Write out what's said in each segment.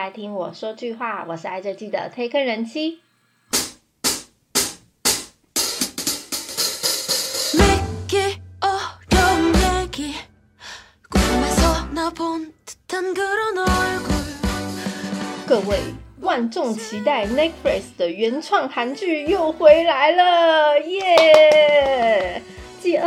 来听我说句话，我是爱这季的推坑人妻。各位，万众期待 Netflix 的原创韩剧又回来了，耶！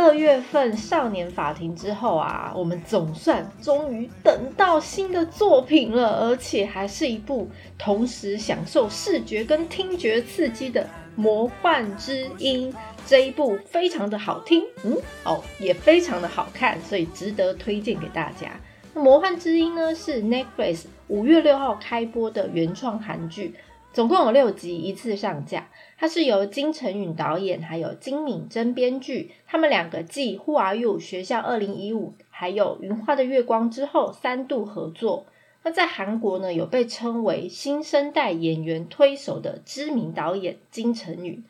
二月份《少年法庭》之后啊，我们总算终于等到新的作品了，而且还是一部同时享受视觉跟听觉刺激的《魔幻之音》。这一部非常的好听，嗯，哦，也非常的好看，所以值得推荐给大家。《魔幻之音》呢，是 Netflix 五月六号开播的原创韩剧。总共有六集，一次上架。它是由金成允导演，还有金敏珍编剧。他们两个继《Who Are You》学校二零一五，还有《云花的月光》之后，三度合作。那在韩国呢，有被称为新生代演员推手的知名导演金成允。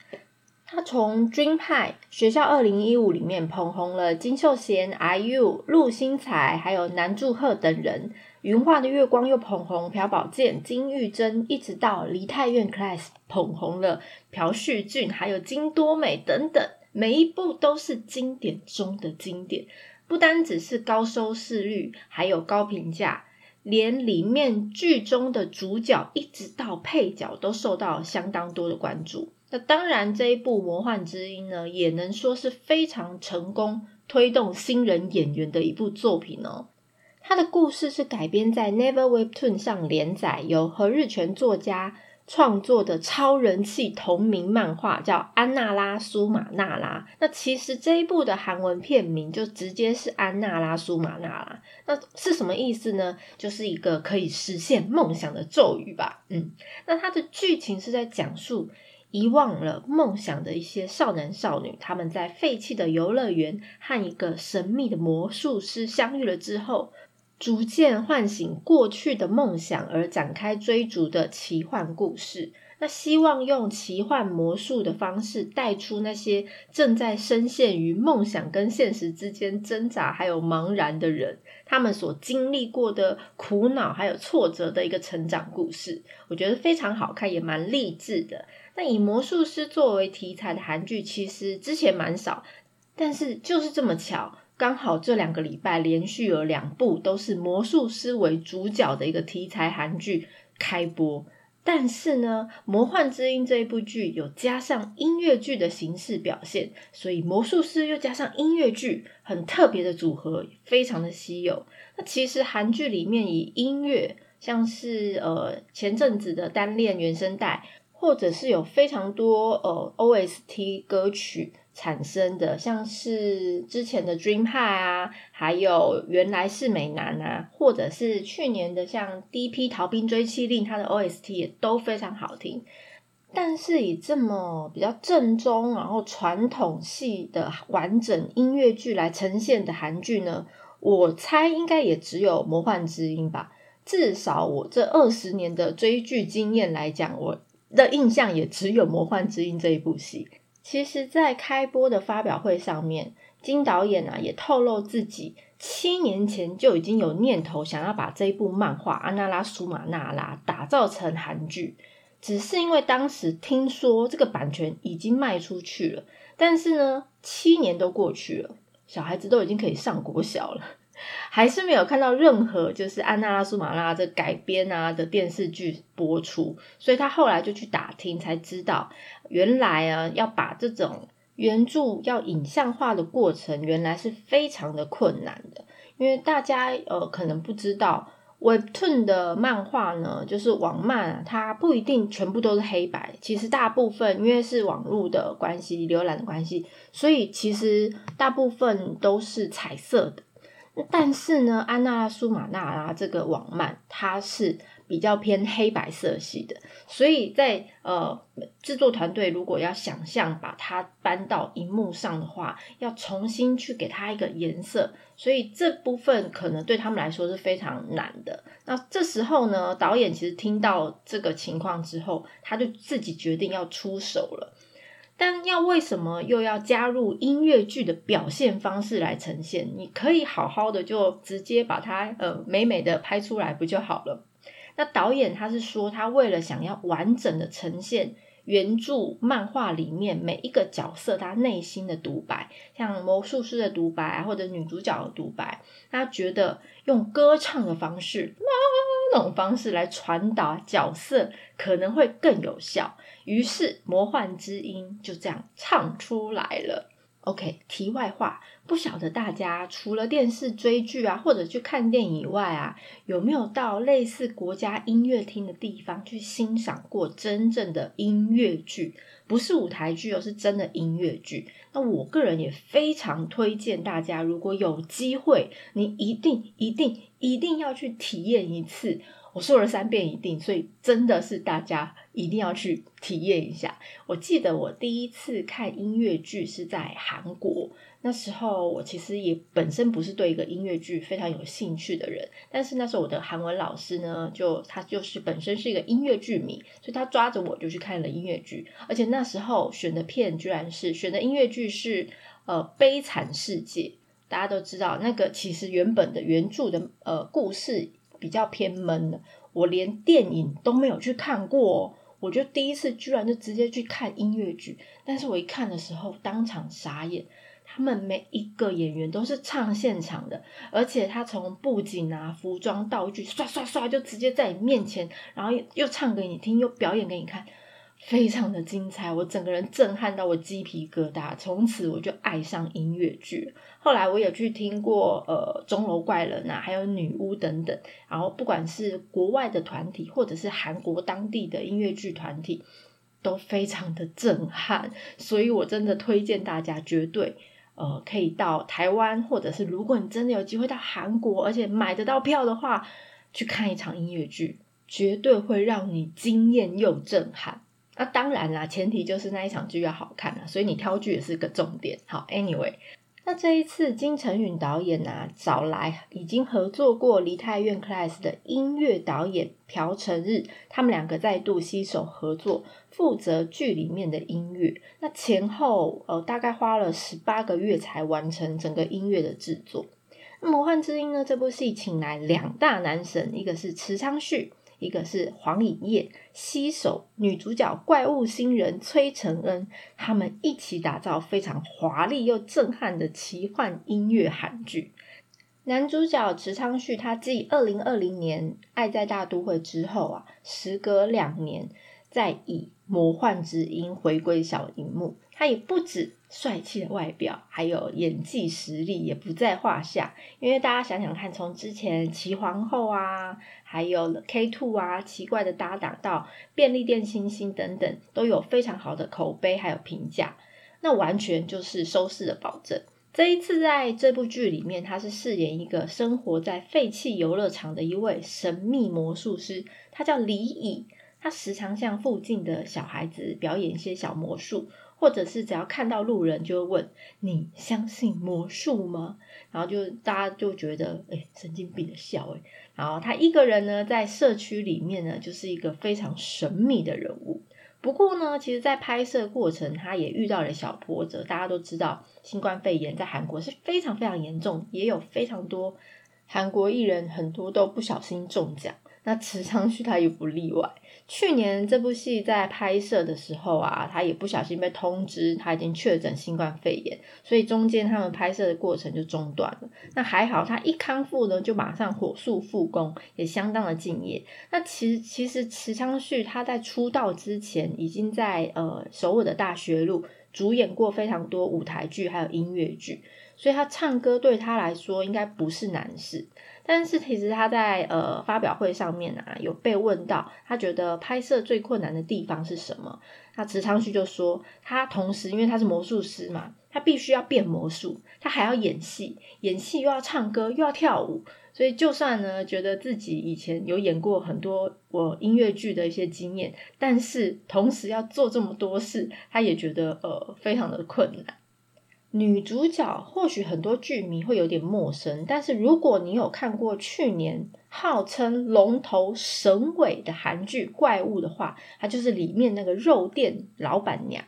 他从《Dream High》学校二零一五里面捧红了金秀贤、IU、陆星材，还有南柱赫等人。云画的月光又捧红朴宝剑、金玉珍，一直到梨泰院 class 捧红了朴叙俊，还有金多美等等，每一部都是经典中的经典。不单只是高收视率，还有高评价，连里面剧中的主角一直到配角都受到相当多的关注。那当然，这一部《魔幻之音》呢，也能说是非常成功推动新人演员的一部作品哦。它的故事是改编在 Never Webtoon 上连载，由何日全作家创作的超人气同名漫画，叫《安娜拉苏玛娜拉》。那其实这一部的韩文片名就直接是《安娜拉苏玛娜拉》。那是什么意思呢？就是一个可以实现梦想的咒语吧。嗯，那它的剧情是在讲述遗忘了梦想的一些少男少女，他们在废弃的游乐园和一个神秘的魔术师相遇了之后。逐渐唤醒过去的梦想而展开追逐的奇幻故事。那希望用奇幻魔术的方式带出那些正在深陷于梦想跟现实之间挣扎还有茫然的人，他们所经历过的苦恼还有挫折的一个成长故事。我觉得非常好看，也蛮励志的。那以魔术师作为题材的韩剧，其实之前蛮少，但是就是这么巧。刚好这两个礼拜连续有两部都是魔术师为主角的一个题材韩剧开播，但是呢，《魔幻之音》这一部剧有加上音乐剧的形式表现，所以魔术师又加上音乐剧，很特别的组合，非常的稀有。那其实韩剧里面以音乐，像是呃前阵子的单恋原声带，或者是有非常多呃 OST 歌曲。产生的像是之前的 Dream High 啊，还有原来是美男啊，或者是去年的像 D.P 逃兵追妻令，它的 O.S.T 也都非常好听。但是以这么比较正宗，然后传统系的完整音乐剧来呈现的韩剧呢，我猜应该也只有《魔幻之音》吧。至少我这二十年的追剧经验来讲，我的印象也只有《魔幻之音》这一部戏。其实，在开播的发表会上面，金导演啊也透露自己七年前就已经有念头想要把这一部漫画《安娜拉苏玛娜拉》打造成韩剧，只是因为当时听说这个版权已经卖出去了，但是呢，七年都过去了，小孩子都已经可以上国小了。还是没有看到任何就是安娜拉苏马拉这改编啊的电视剧播出，所以他后来就去打听，才知道原来啊要把这种原著要影像化的过程，原来是非常的困难的。因为大家呃可能不知道，Webtoon 的漫画呢，就是网漫，它不一定全部都是黑白，其实大部分因为是网络的关系、浏览的关系，所以其实大部分都是彩色的。但是呢，安娜拉苏玛纳拉这个网漫它是比较偏黑白色系的，所以在呃制作团队如果要想象把它搬到荧幕上的话，要重新去给它一个颜色，所以这部分可能对他们来说是非常难的。那这时候呢，导演其实听到这个情况之后，他就自己决定要出手了。但要为什么又要加入音乐剧的表现方式来呈现？你可以好好的就直接把它呃美美的拍出来不就好了？那导演他是说，他为了想要完整的呈现原著漫画里面每一个角色他内心的独白，像魔术师的独白或者女主角的独白，他觉得用歌唱的方式，种方式来传达角色可能会更有效。于是魔幻之音就这样唱出来了。OK，题外话，不晓得大家除了电视追剧啊，或者去看电影以外啊，有没有到类似国家音乐厅的地方去欣赏过真正的音乐剧？不是舞台剧，而是真的音乐剧。那我个人也非常推荐大家，如果有机会，你一定、一定、一定要去体验一次。我说了三遍一定，所以真的是大家一定要去体验一下。我记得我第一次看音乐剧是在韩国，那时候我其实也本身不是对一个音乐剧非常有兴趣的人，但是那时候我的韩文老师呢，就他就是本身是一个音乐剧迷，所以他抓着我就去看了音乐剧，而且那时候选的片居然是选的音乐剧是呃《悲惨世界》，大家都知道那个其实原本的原著的呃故事。比较偏闷的，我连电影都没有去看过，我就第一次居然就直接去看音乐剧。但是我一看的时候，当场傻眼，他们每一个演员都是唱现场的，而且他从布景啊、服装、道具，刷刷刷就直接在你面前，然后又唱给你听，又表演给你看。非常的精彩，我整个人震撼到我鸡皮疙瘩。从此我就爱上音乐剧。后来我也去听过呃钟楼怪人啊，还有女巫等等。然后不管是国外的团体，或者是韩国当地的音乐剧团体，都非常的震撼。所以我真的推荐大家，绝对呃可以到台湾，或者是如果你真的有机会到韩国，而且买得到票的话，去看一场音乐剧，绝对会让你惊艳又震撼。那当然啦，前提就是那一场剧要好看啊，所以你挑剧也是个重点。好，Anyway，那这一次金城允导演啊找来已经合作过《梨泰院 Class》的音乐导演朴成日，他们两个再度携手合作，负责剧里面的音乐。那前后呃大概花了十八个月才完成整个音乐的制作。那《魔幻之音》呢？这部戏请来两大男神，一个是池昌旭。一个是黄颖烨携手女主角怪物新人崔承恩，他们一起打造非常华丽又震撼的奇幻音乐韩剧。男主角池昌旭，他继二零二零年《爱在大都会》之后啊，时隔两年再以《魔幻之音》回归小荧幕。他也不止帅气的外表，还有演技实力也不在话下。因为大家想想看，从之前齐皇后啊，还有 K Two 啊，奇怪的搭档到便利店星星等等，都有非常好的口碑还有评价。那完全就是收视的保证。这一次在这部剧里面，他是饰演一个生活在废弃游乐场的一位神秘魔术师，他叫李乙。他时常向附近的小孩子表演一些小魔术。或者是只要看到路人就会问你相信魔术吗？然后就大家就觉得哎神经病的笑哎。然后他一个人呢在社区里面呢就是一个非常神秘的人物。不过呢，其实，在拍摄过程他也遇到了小波折。大家都知道新冠肺炎在韩国是非常非常严重，也有非常多韩国艺人很多都不小心中奖。那池昌旭他也不例外。去年这部戏在拍摄的时候啊，他也不小心被通知他已经确诊新冠肺炎，所以中间他们拍摄的过程就中断了。那还好，他一康复呢，就马上火速复工，也相当的敬业。那其实其实池昌旭他在出道之前，已经在呃首尔的大学路主演过非常多舞台剧还有音乐剧，所以他唱歌对他来说应该不是难事。但是其实他在呃发表会上面啊，有被问到他觉得拍摄最困难的地方是什么？那池昌旭就说，他同时因为他是魔术师嘛，他必须要变魔术，他还要演戏，演戏又要唱歌又要跳舞，所以就算呢觉得自己以前有演过很多我音乐剧的一些经验，但是同时要做这么多事，他也觉得呃非常的困难。女主角或许很多剧迷会有点陌生，但是如果你有看过去年号称龙头神尾的韩剧《怪物》的话，它就是里面那个肉店老板娘。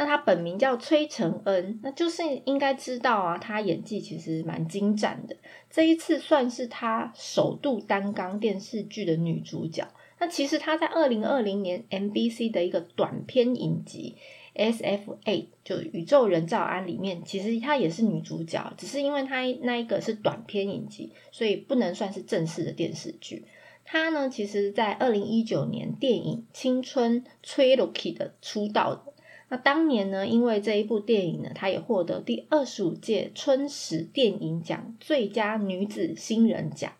那他本名叫崔承恩，那就是应该知道啊，他演技其实蛮精湛的。这一次算是他首度担纲电视剧的女主角。那其实他在二零二零年 MBC 的一个短片影集《S.F.A》就宇宙人造安里面，其实她也是女主角，只是因为她那一个是短片影集，所以不能算是正式的电视剧。她呢，其实在二零一九年电影《青春崔洛基》的出道。那当年呢，因为这一部电影呢，她也获得第二十五届春史电影奖最佳女子新人奖。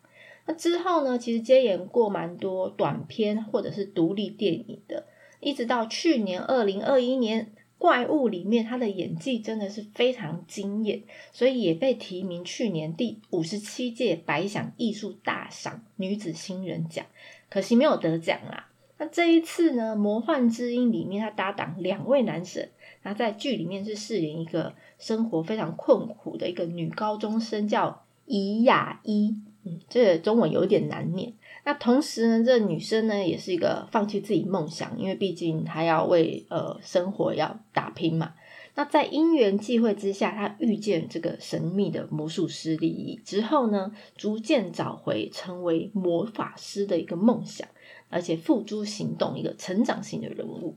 那之后呢，其实接演过蛮多短片或者是独立电影的，一直到去年二零二一年《怪物》里面，她的演技真的是非常惊艳，所以也被提名去年第五十七届百想艺术大赏女子新人奖，可惜没有得奖啦。那这一次呢，《魔幻之音》里面他搭档两位男神，那在剧里面是饰演一个生活非常困苦的一个女高中生，叫怡雅一，嗯，这中文有点难念。那同时呢，这女生呢也是一个放弃自己梦想，因为毕竟她要为呃生活要打拼嘛。那在因缘际会之下，她遇见这个神秘的魔术师利益之后呢，逐渐找回成为魔法师的一个梦想。而且付诸行动，一个成长型的人物。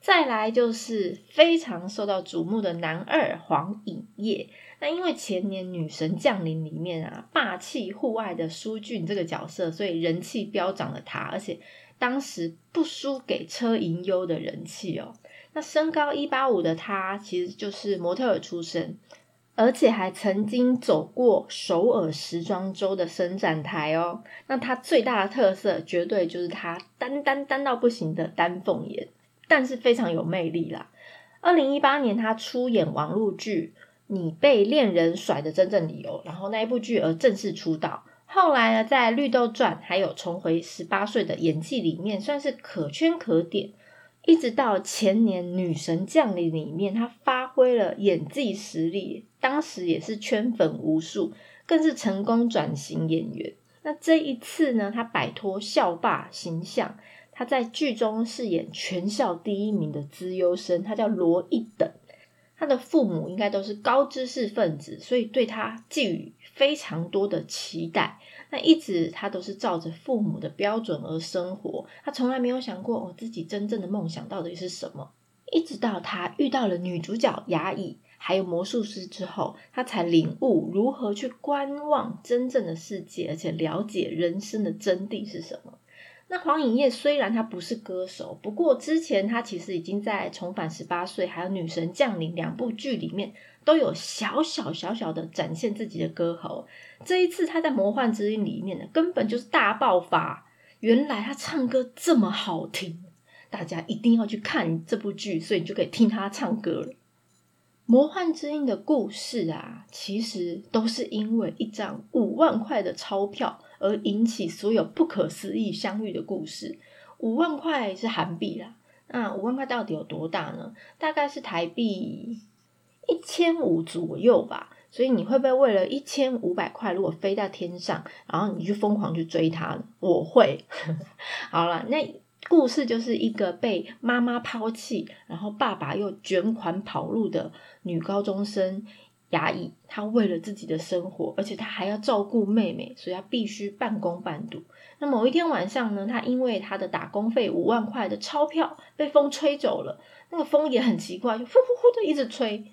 再来就是非常受到瞩目的男二黄颖烨。那因为前年《女神降临》里面啊，霸气户外的舒俊这个角色，所以人气飙涨了他。而且当时不输给车银优的人气哦。那身高一八五的他，其实就是模特儿出身。而且还曾经走过首尔时装周的伸展台哦。那他最大的特色，绝对就是他单单单到不行的丹凤眼，但是非常有魅力啦。二零一八年，他出演网络剧《你被恋人甩的真正理由》，然后那一部剧而正式出道。后来呢，在《绿豆传》还有《重回十八岁的演技》里面，算是可圈可点。一直到前年《女神降临》里面，他发挥了演技实力，当时也是圈粉无数，更是成功转型演员。那这一次呢，他摆脱校霸形象，他在剧中饰演全校第一名的资优生，他叫罗一等。他的父母应该都是高知识分子，所以对他寄予非常多的期待。那一直他都是照着父母的标准而生活，他从来没有想过我自己真正的梦想到底是什么。一直到他遇到了女主角雅乙，还有魔术师之后，他才领悟如何去观望真正的世界，而且了解人生的真谛是什么。那黄颖烨虽然他不是歌手，不过之前他其实已经在《重返十八岁》还有《女神降临》两部剧里面都有小小小小的展现自己的歌喉。这一次他在《魔幻之音》里面呢，根本就是大爆发。原来他唱歌这么好听，大家一定要去看这部剧，所以你就可以听他唱歌了。《魔幻之音》的故事啊，其实都是因为一张五万块的钞票。而引起所有不可思议相遇的故事。五万块是韩币啦，那五万块到底有多大呢？大概是台币一千五左右吧。所以你会不会为了一千五百块，如果飞到天上，然后你就疯狂去追他？我会。好了，那故事就是一个被妈妈抛弃，然后爸爸又卷款跑路的女高中生。牙医。她为了自己的生活，而且她还要照顾妹妹，所以她必须半工半读。那某一天晚上呢，她因为她的打工费五万块的钞票被风吹走了，那个风也很奇怪，就呼呼呼的一直吹。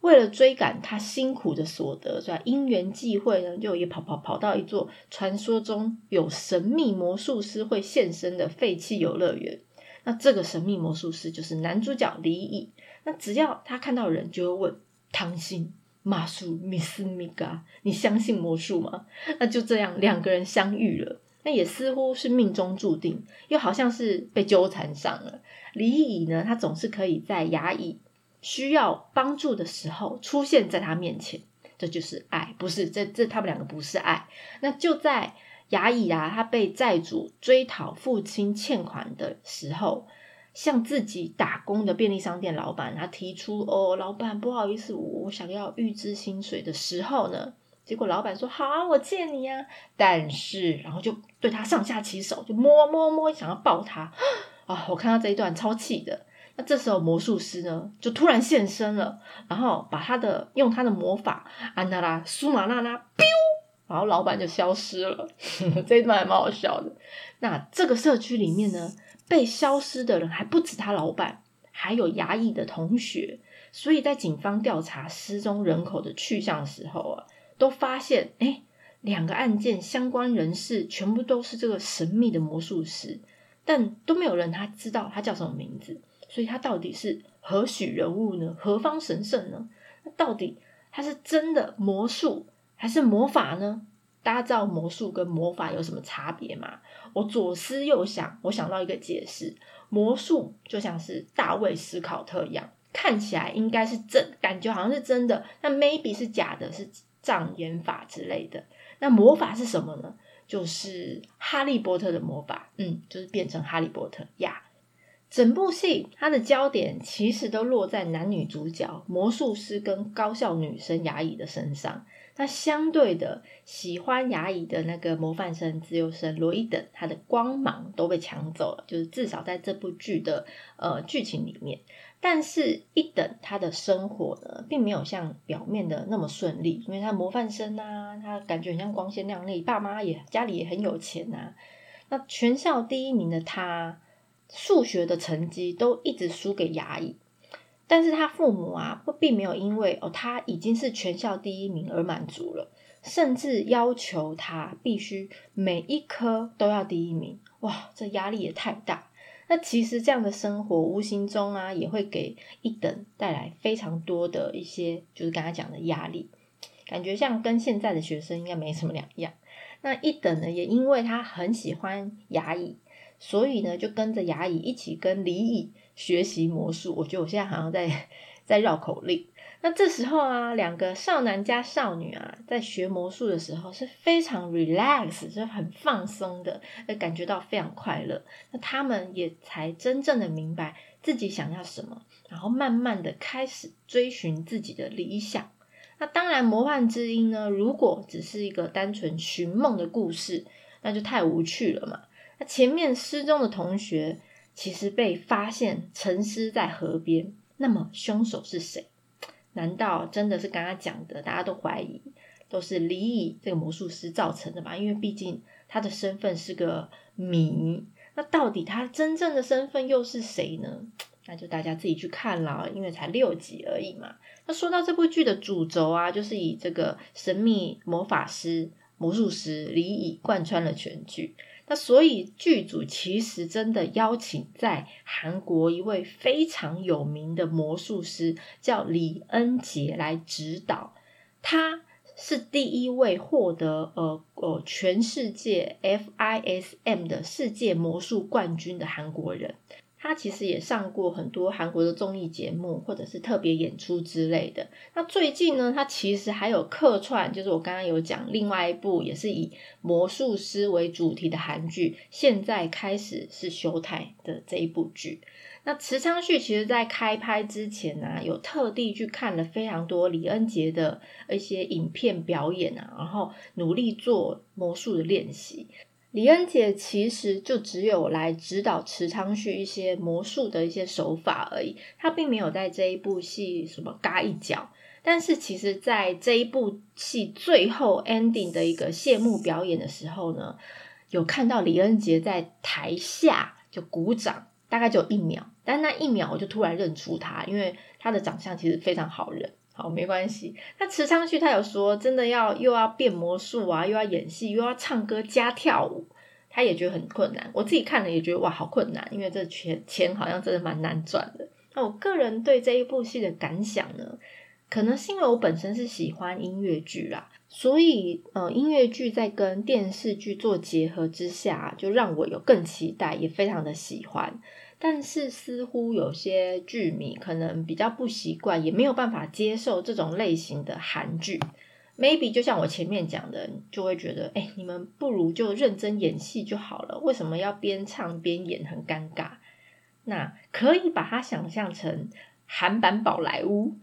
为了追赶他辛苦的所得，所以因缘际会呢，就也跑跑跑到一座传说中有神秘魔术师会现身的废弃游乐园。那这个神秘魔术师就是男主角李乙。那只要他看到人，就会问汤心。马术米斯米嘎，你相信魔术吗？那就这样，两个人相遇了，那也似乎是命中注定，又好像是被纠缠上了。李乙呢，他总是可以在牙乙需要帮助的时候出现在他面前，这就是爱，不是？这这他们两个不是爱。那就在牙乙啊，他被债主追讨父亲欠款的时候。向自己打工的便利商店老板，他提出：“哦，老板，不好意思，我想要预支薪水的时候呢，结果老板说：好啊，我借你呀。但是，然后就对他上下其手，就摸摸摸，想要抱他啊！我看到这一段超气的。那这时候魔术师呢，就突然现身了，然后把他的用他的魔法安娜拉苏玛娜拉，biu，然后老板就消失了。这一段还蛮好笑的。那这个社区里面呢，被消失的人还不止他老板，还有牙医的同学。所以在警方调查失踪人口的去向的时候啊，都发现哎，两个案件相关人士全部都是这个神秘的魔术师，但都没有人他知道他叫什么名字。所以他到底是何许人物呢？何方神圣呢？那到底他是真的魔术还是魔法呢？大家知道魔术跟魔法有什么差别吗？我左思右想，我想到一个解释：魔术就像是大卫斯考特一样，看起来应该是真，感觉好像是真的，那 maybe 是假的，是障眼法之类的。那魔法是什么呢？就是哈利波特的魔法，嗯，就是变成哈利波特呀。整部戏它的焦点其实都落在男女主角魔术师跟高校女生牙医的身上。那相对的，喜欢牙医的那个模范生自由生罗伊等，他的光芒都被抢走了。就是至少在这部剧的呃剧情里面，但是一等他的生活呢，并没有像表面的那么顺利，因为他模范生啊，他感觉很像光鲜亮丽，爸妈也家里也很有钱呐。那全校第一名的他。数学的成绩都一直输给牙医，但是他父母啊，不并没有因为哦他已经是全校第一名而满足了，甚至要求他必须每一科都要第一名。哇，这压力也太大。那其实这样的生活无形中啊，也会给一等带来非常多的一些，就是刚才讲的压力，感觉像跟现在的学生应该没什么两样。那一等呢，也因为他很喜欢牙医。所以呢，就跟着牙乙一起跟李乙学习魔术。我觉得我现在好像在在绕口令。那这时候啊，两个少男加少女啊，在学魔术的时候是非常 relax，就是很放松的，感觉到非常快乐。那他们也才真正的明白自己想要什么，然后慢慢的开始追寻自己的理想。那当然，魔幻之音呢，如果只是一个单纯寻梦的故事，那就太无趣了嘛。那前面失踪的同学其实被发现沉尸在河边，那么凶手是谁？难道真的是刚刚讲的，大家都怀疑都是李乙这个魔术师造成的吧？因为毕竟他的身份是个谜，那到底他真正的身份又是谁呢？那就大家自己去看了，因为才六集而已嘛。那说到这部剧的主轴啊，就是以这个神秘魔法师、魔术师李乙贯穿了全剧。那所以剧组其实真的邀请在韩国一位非常有名的魔术师，叫李恩杰来指导。他是第一位获得呃呃全世界 FISM 的世界魔术冠军的韩国人。他其实也上过很多韩国的综艺节目，或者是特别演出之类的。那最近呢，他其实还有客串，就是我刚刚有讲另外一部也是以魔术师为主题的韩剧，现在开始是休台的这一部剧。那池昌旭其实在开拍之前呢，有特地去看了非常多李恩杰的一些影片表演啊，然后努力做魔术的练习。李恩杰其实就只有来指导池昌旭一些魔术的一些手法而已，他并没有在这一部戏什么嘎一脚。但是其实，在这一部戏最后 ending 的一个谢幕表演的时候呢，有看到李恩杰在台下就鼓掌，大概就一秒，但那一秒我就突然认出他，因为他的长相其实非常好认。好，没关系。那池昌旭他有说，真的要又要变魔术啊，又要演戏，又要唱歌加跳舞，他也觉得很困难。我自己看了也觉得哇，好困难，因为这钱钱好像真的蛮难赚的。那我个人对这一部戏的感想呢，可能是因为我本身是喜欢音乐剧啦，所以呃，音乐剧在跟电视剧做结合之下，就让我有更期待，也非常的喜欢。但是似乎有些剧迷可能比较不习惯，也没有办法接受这种类型的韩剧。Maybe 就像我前面讲的，就会觉得，哎，你们不如就认真演戏就好了，为什么要边唱边演，很尴尬？那可以把它想象成韩版宝莱坞，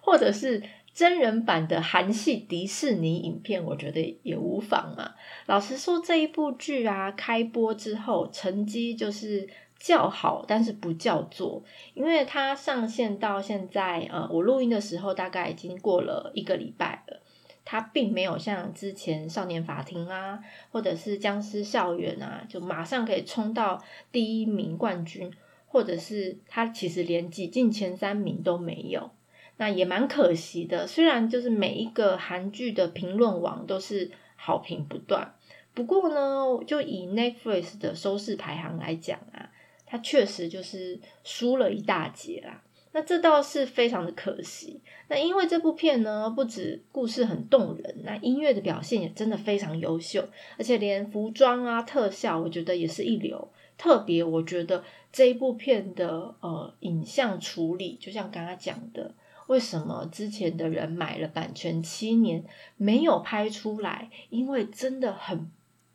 或者是真人版的韩系迪士尼影片，我觉得也无妨嘛。老实说，这一部剧啊，开播之后成绩就是。叫好，但是不叫做，因为它上线到现在，呃，我录音的时候大概已经过了一个礼拜了，它并没有像之前《少年法庭》啊，或者是《僵尸校园》啊，就马上可以冲到第一名冠军，或者是它其实连挤进前三名都没有，那也蛮可惜的。虽然就是每一个韩剧的评论网都是好评不断，不过呢，就以 Netflix 的收视排行来讲啊。它确实就是输了一大截啦，那这倒是非常的可惜。那因为这部片呢，不止故事很动人，那音乐的表现也真的非常优秀，而且连服装啊、特效，我觉得也是一流。特别我觉得这一部片的呃影像处理，就像刚刚讲的，为什么之前的人买了版权七年没有拍出来？因为真的很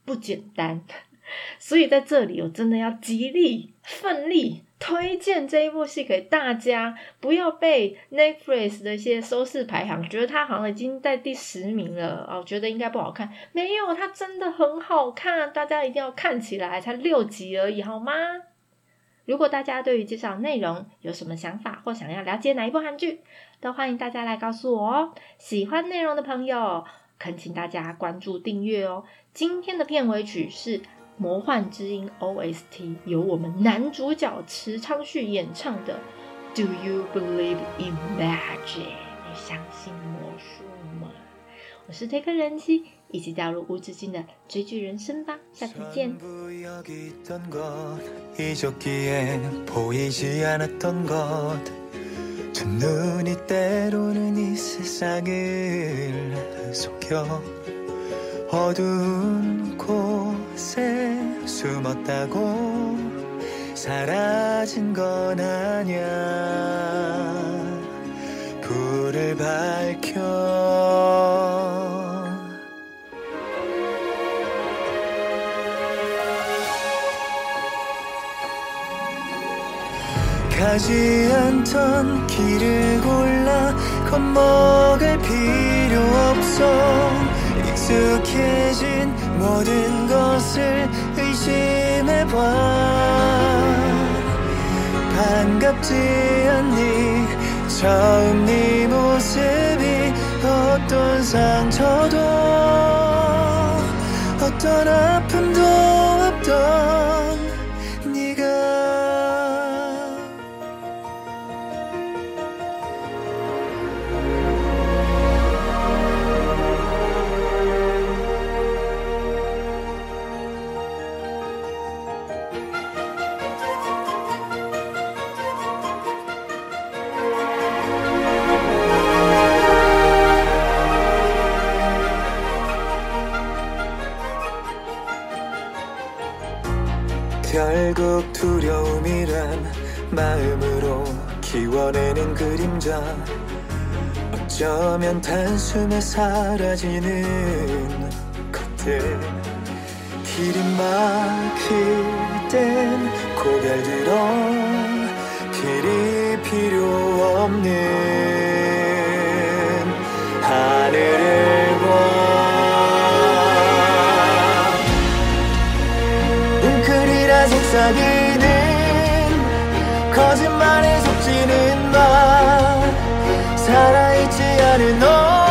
不简单。所以在这里，我真的要极力、奋力推荐这一部戏给大家，不要被 Netflix 的一些收视排行觉得它好像已经在第十名了哦，觉得应该不好看。没有，它真的很好看，大家一定要看起来。才六集而已，好吗？如果大家对于介绍内容有什么想法，或想要了解哪一部韩剧，都欢迎大家来告诉我哦。喜欢内容的朋友，恳请大家关注订阅哦。今天的片尾曲是。魔幻之音 OST 由我们男主角池昌旭演唱的 Do you believe in magic？你相信魔术吗？我是推客人妻，一起加入无止境的追剧人生吧！下次见。 에 숨었다고 사라진 건 아냐 불을 밝혀. 가지 않던 길을 골라 겁먹을 필요 없어. 익숙해진 모든 것을 의심해봐. 반갑지 않니? 처음 네 모습이 어떤 상처도 어떤 아픔도 한숨에 사라지는 것들 길이 막힐 땐 고개를 들어 길이 필요 없는 하늘을 봐. 웅크리라 속삭이는 거짓말에 속지는 마. 살아있지 않은 너.